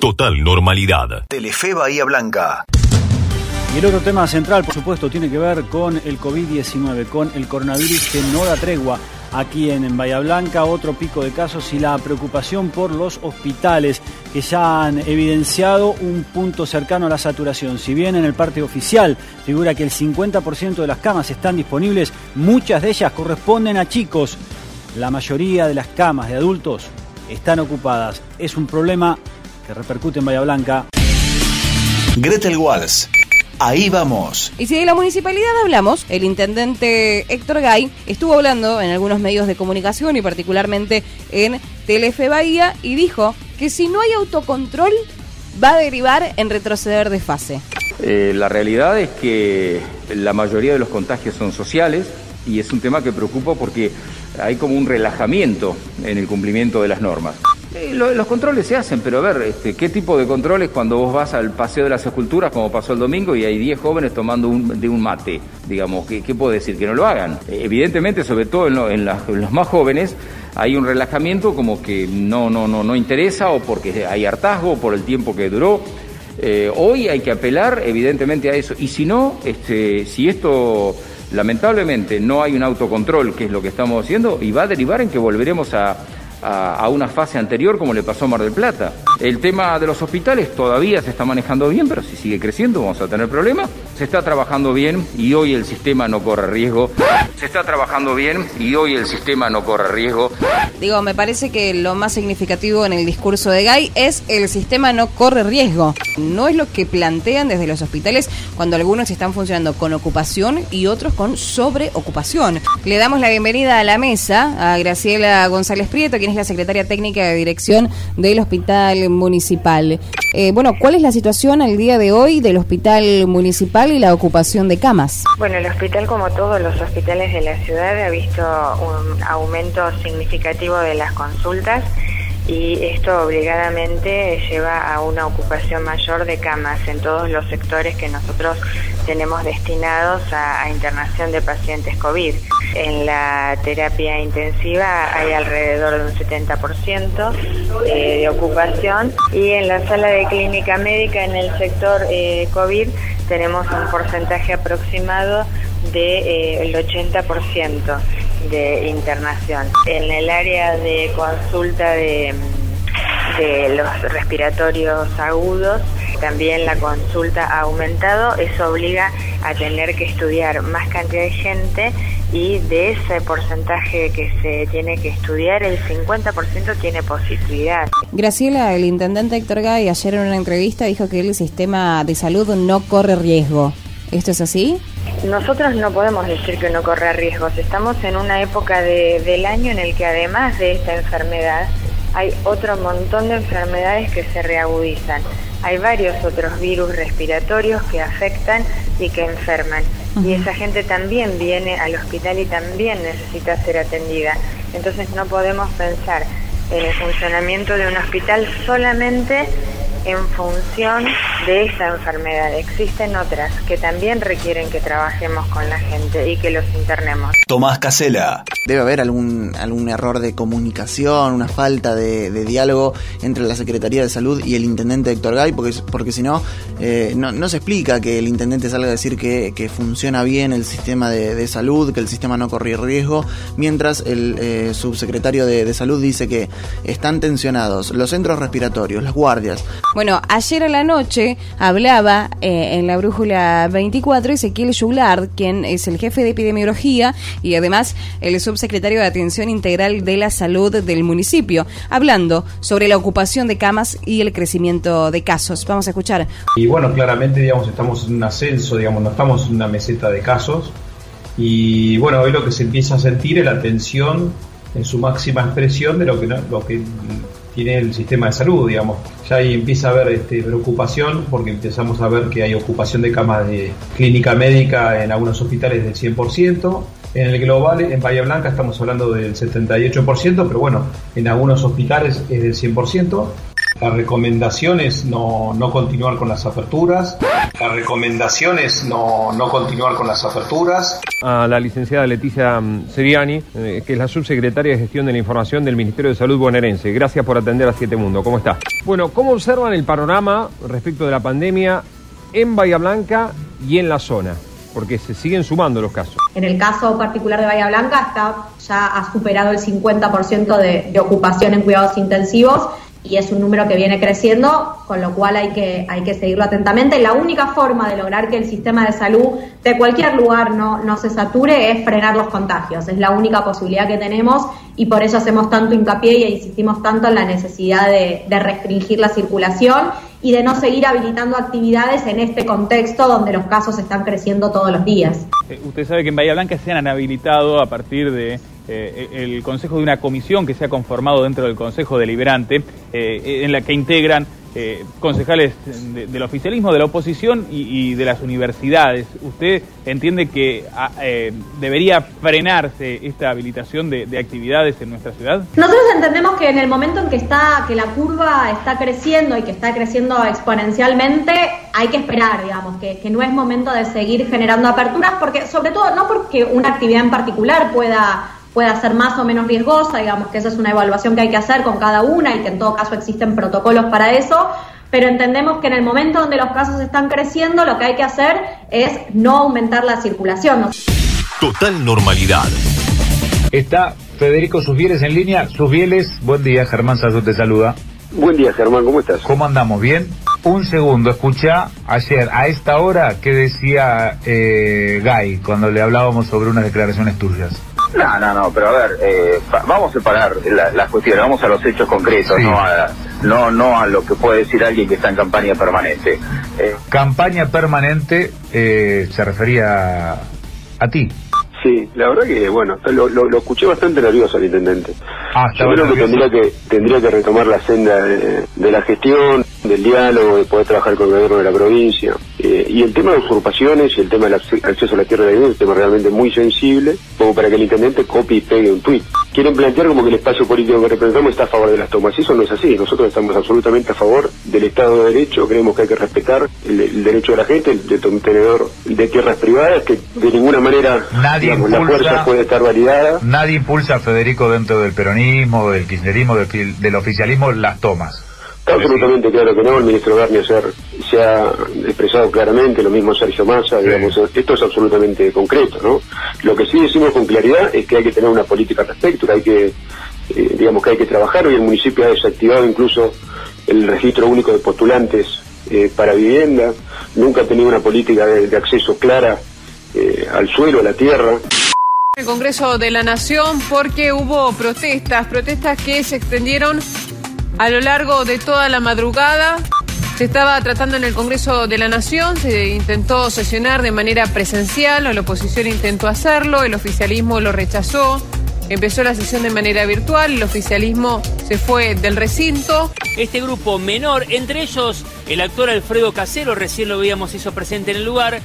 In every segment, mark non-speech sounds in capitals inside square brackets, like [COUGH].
Total normalidad. Telefe Bahía Blanca. Y el otro tema central, por supuesto, tiene que ver con el COVID-19, con el coronavirus que no da tregua aquí en, Bahía Blanca, otro pico de casos y la preocupación por los hospitales que ya han evidenciado un punto cercano a la saturación. Si bien en el parte oficial figura que el 50% de las camas están disponibles, muchas de ellas corresponden a chicos. La mayoría de las camas de adultos están ocupadas. Es un problema que repercute en Bahía Blanca. Gretel Walls Ahí vamos. Y si de la municipalidad hablamos, el intendente Héctor Gay estuvo hablando en algunos medios de comunicación y particularmente en Telefe Bahía y dijo que si no hay autocontrol va a derivar en retroceder de fase. Eh, la realidad es que la mayoría de los contagios son sociales y es un tema que preocupa porque hay como un relajamiento en el cumplimiento de las normas los controles se hacen, pero a ver, este, ¿qué tipo de controles cuando vos vas al Paseo de las Esculturas, como pasó el domingo, y hay 10 jóvenes tomando de un mate? Digamos, ¿qué, ¿qué, puedo decir? Que no lo hagan. Evidentemente, sobre todo en, los más jóvenes, hay un relajamiento como que no, no, no, no interesa, o porque hay hartazgo, por el tiempo que duró. Eh, hoy hay que apelar, evidentemente, a eso. Y si no, este, si esto lamentablemente no hay un autocontrol, que es lo que estamos haciendo, y va a derivar en que volveremos a a, una fase anterior como le pasó a Mar del Plata. El tema de los hospitales todavía se está manejando bien, pero si sigue creciendo vamos a tener problemas. Se está trabajando bien y hoy el sistema no corre riesgo. Se está trabajando bien y hoy el sistema no corre riesgo. Digo, me parece que lo más significativo en el discurso de Gay es el sistema no corre riesgo. No es lo que plantean desde los hospitales cuando algunos están funcionando con ocupación y otros con sobreocupación. Le damos la bienvenida a la mesa a Graciela González Prieto, quien es la secretaria técnica de dirección del Hospital Municipal. Eh, bueno, ¿cuál es la situación al día de hoy del Hospital Municipal y la ocupación de camas? Bueno, el hospital, como todos los hospitales de la ciudad, ha visto un aumento significativo de las consultas y esto obligadamente lleva a una ocupación mayor de camas en todos los sectores que nosotros tenemos destinados a, internación de pacientes COVID. En la terapia intensiva hay alrededor de un 70% eh, de ocupación y en la sala de clínica médica en el sector eh, COVID tenemos un porcentaje aproximado del de, eh, 80% de internación. En el área de consulta de, de los respiratorios agudos, también la consulta ha aumentado, eso obliga a tener que estudiar más cantidad de gente y de ese porcentaje que se tiene que estudiar, el 50% tiene positividad. Graciela, el intendente Héctor Gay ayer en una entrevista dijo que el sistema de salud no corre riesgo. ¿Esto es así? Nosotros no podemos decir que no corre riesgos. Estamos en una época del año en el que además de esta enfermedad hay otro montón de enfermedades que se reagudizan. Hay varios otros virus respiratorios que afectan y que enferman. Y esa gente también viene al hospital y también necesita ser atendida. Entonces no podemos pensar en el funcionamiento de un hospital solamente en función de esa enfermedad. Existen otras que también requieren que trabajemos con la gente y que los internemos. Tomás Casela. Debe haber algún, algún error de comunicación, una falta de, diálogo entre la Secretaría de Salud y el Intendente Héctor Gay, porque, porque si no, eh, no, se explica que el Intendente salga a decir que, funciona bien el sistema de, salud, que el sistema no corre riesgo, mientras el eh, subsecretario de, de Salud dice que están tensionados los centros respiratorios, las guardias, bueno, ayer a la noche hablaba eh, en la Brújula 24 Ezequiel Juglard, quien es el jefe de epidemiología y además el subsecretario de Atención Integral de la Salud del municipio, hablando sobre la ocupación de camas y el crecimiento de casos. Vamos a escuchar. Y bueno, claramente, digamos, estamos en un ascenso, digamos, no estamos en una meseta de casos. Y bueno, hoy lo que se empieza a sentir es la tensión en su máxima expresión de lo que, lo que tiene el sistema de salud, digamos. Ya ahí empieza a haber este, preocupación porque empezamos a ver que hay ocupación de camas de clínica médica en algunos hospitales del 100%. En el global, en Bahía Blanca, estamos hablando del 78%, pero bueno, en algunos hospitales es del 100%. La recomendación es no, no continuar con las aperturas. La recomendación es no, no continuar con las aperturas. A la licenciada Leticia mm, Seriani, eh, que es la subsecretaria de Gestión de la Información del Ministerio de Salud bonaerense. Gracias por atender a Siete Mundo. ¿Cómo está? Bueno, ¿cómo observan el panorama respecto de la pandemia en Bahía Blanca y en la zona? Porque se siguen sumando los casos. En el caso particular de Bahía Blanca está ya ha superado el 50% de, de ocupación en cuidados intensivos y es un número que viene creciendo, con lo cual hay que, hay que seguirlo atentamente. La única forma de lograr que el sistema de salud de cualquier lugar no, no se sature es frenar los contagios. Es la única posibilidad que tenemos y por eso hacemos tanto hincapié y insistimos tanto en la necesidad de, de restringir la circulación y de no seguir habilitando actividades en este contexto donde los casos están creciendo todos los días. Eh, usted sabe que en Bahía Blanca se han habilitado a partir de eh, el consejo de una comisión que se ha conformado dentro del Consejo Deliberante, eh, en la que integran eh, concejales de- del oficialismo, de la oposición y, y de las universidades. ¿Usted entiende que ah, eh, debería frenarse esta habilitación de, de actividades en nuestra ciudad? Nosotros entendemos que en el momento en que está que la curva está creciendo y que está creciendo exponencialmente, hay que esperar, digamos, que no es momento de seguir generando aperturas, porque sobre todo no porque una actividad en particular pueda pueda ser más o menos riesgosa, digamos que esa es una evaluación que hay que hacer con cada una y que en todo caso existen protocolos para eso, pero entendemos que en el momento donde los casos están creciendo, lo que hay que hacer es no aumentar la circulación. Total normalidad. Está Federico Susbieles en línea. Susbieles, buen día, Germán Salud te saluda. Buen día, Germán, ¿cómo estás? ¿Cómo andamos? ¿Bien? Un segundo, escucha ayer a esta hora qué decía eh, Guy cuando le hablábamos sobre unas declaraciones tuyas. No, no, no, pero a ver, eh, vamos a separar la- las cuestiones, vamos a los hechos concretos, Sí. no, a, no, no a lo que puede decir alguien que está en campaña permanente. Eh, Campaña permanente eh, se refería a ti. sí, la verdad que, bueno, lo, lo- lo escuché bastante nervioso al intendente. Ah, Yo creo que tendría que tendría que retomar la senda de, de la gestión, del diálogo, de poder trabajar con el gobierno de la provincia. Eh, y el tema de usurpaciones y el tema del acce- acceso a la tierra de vida es un tema realmente muy sensible, como para que el intendente copie y pegue un tuit. Quieren plantear como que el espacio político que representamos está a favor de las tomas. Y eso no es así. Nosotros estamos absolutamente a favor del Estado de Derecho. Creemos que hay que respetar el, el derecho de la gente, el de tenedor de tierras privadas, que de ninguna manera Nadie digamos, la impulsa- fuerza puede estar validada. Nadie impulsa a Federico dentro del peronismo, del kirchnerismo, del, del oficialismo las tomas. Está absolutamente claro que no, el ministro Garnier se ha, se ha expresado claramente, lo mismo Sergio Massa, digamos, esto es absolutamente concreto, ¿no? Lo que sí decimos con claridad es que hay que tener una política al respecto, que hay que, eh, digamos, que hay que trabajar, hoy el municipio ha desactivado incluso el registro único de postulantes eh, para vivienda, nunca ha tenido una política de, de acceso clara eh, al suelo, a la tierra. el Congreso de la Nación porque hubo protestas, protestas que se extendieron a lo largo de toda la madrugada. Se estaba tratando en el Congreso de la Nación, se intentó sesionar de manera presencial, la oposición intentó hacerlo, el oficialismo lo rechazó. Empezó la sesión de manera virtual, el oficialismo se fue del recinto. Este grupo menor, entre ellos el actor Alfredo Casero, recién lo veíamos, hizo presente en el lugar.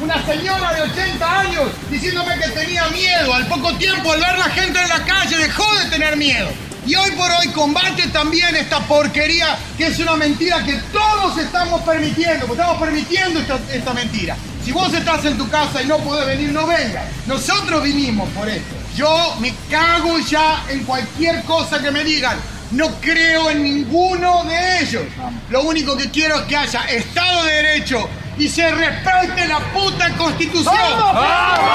Una señora de 80 años diciéndome que tenía miedo. Al poco tiempo, al ver la gente en la calle, dejó de tener miedo. Y hoy por hoy combate también esta porquería que es una mentira que todos estamos permitiendo, porque estamos permitiendo esta, mentira. Si vos estás en tu casa y no podés venir, no vengas. Nosotros vinimos por esto. Yo me cago ya en cualquier cosa que me digan. No creo en ninguno de ellos. Lo único que quiero es que haya Estado de Derecho y se respete la puta Constitución. Total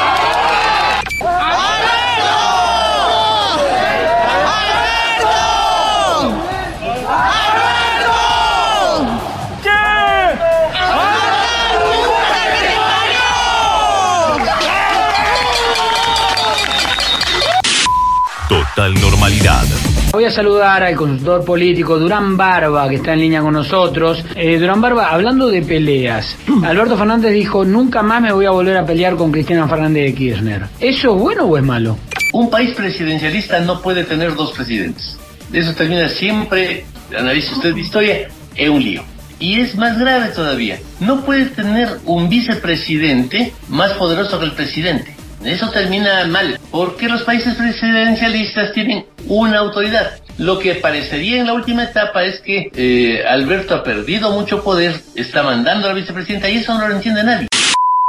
Voy a saludar al consultor político Durán Barba, que está en línea con nosotros. Eh, Durán Barba, hablando de peleas, [CLEARS THROAT] Alberto Fernández dijo, nunca más me voy a volver a pelear con Cristina Fernández de Kirchner. ¿Eso es bueno o es malo? Un país presidencialista no puede tener dos presidentes. Eso termina siempre, analice usted la historia, en un lío. Y es más grave todavía. No puede tener un vicepresidente más poderoso que el presidente. Eso termina mal, porque los países presidencialistas tienen una autoridad. Lo que parecería en la última etapa es que eh, Alberto ha perdido mucho poder, está mandando a la vicepresidenta y eso no lo entiende nadie.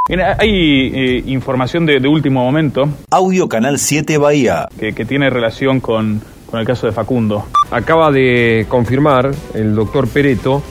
Mira, hay eh, información de, de último momento. Audio Canal 7 Bahía. Que, que tiene relación con, con el caso de Facundo. Acaba de confirmar el doctor Pereto,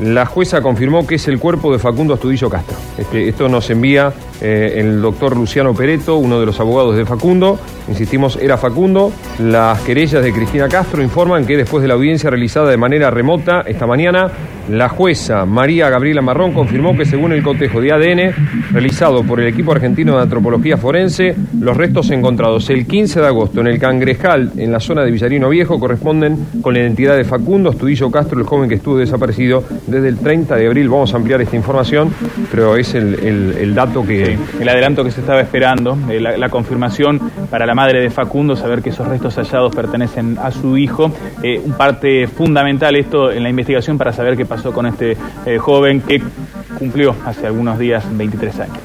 la jueza confirmó que es el cuerpo de Facundo Astudillo Castro. Este, esto nos envía eh, el doctor Luciano Pereto, uno de los abogados de Facundo. Insistimos, era Facundo. Las querellas de Cristina Castro informan que después de la audiencia realizada de manera remota esta mañana, la jueza María Gabriela Marrón confirmó que según el cotejo de ADN realizado por el equipo argentino de antropología forense, los restos encontrados el 15 de agosto en el Cangrejal, en la zona de Villarino Viejo, corresponden con la identidad de Facundo Astudillo Castro, el joven que estuvo desaparecido desde el 30 de abril. Vamos a ampliar esta información, pero es el dato que... El adelanto que se estaba esperando, eh, la, la confirmación para la madre de Facundo, saber que esos restos hallados pertenecen a su hijo. Eh, un parte fundamental esto en la investigación para saber qué pasó con este eh, joven que cumplió hace algunos días 23 años.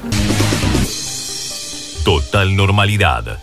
Total normalidad.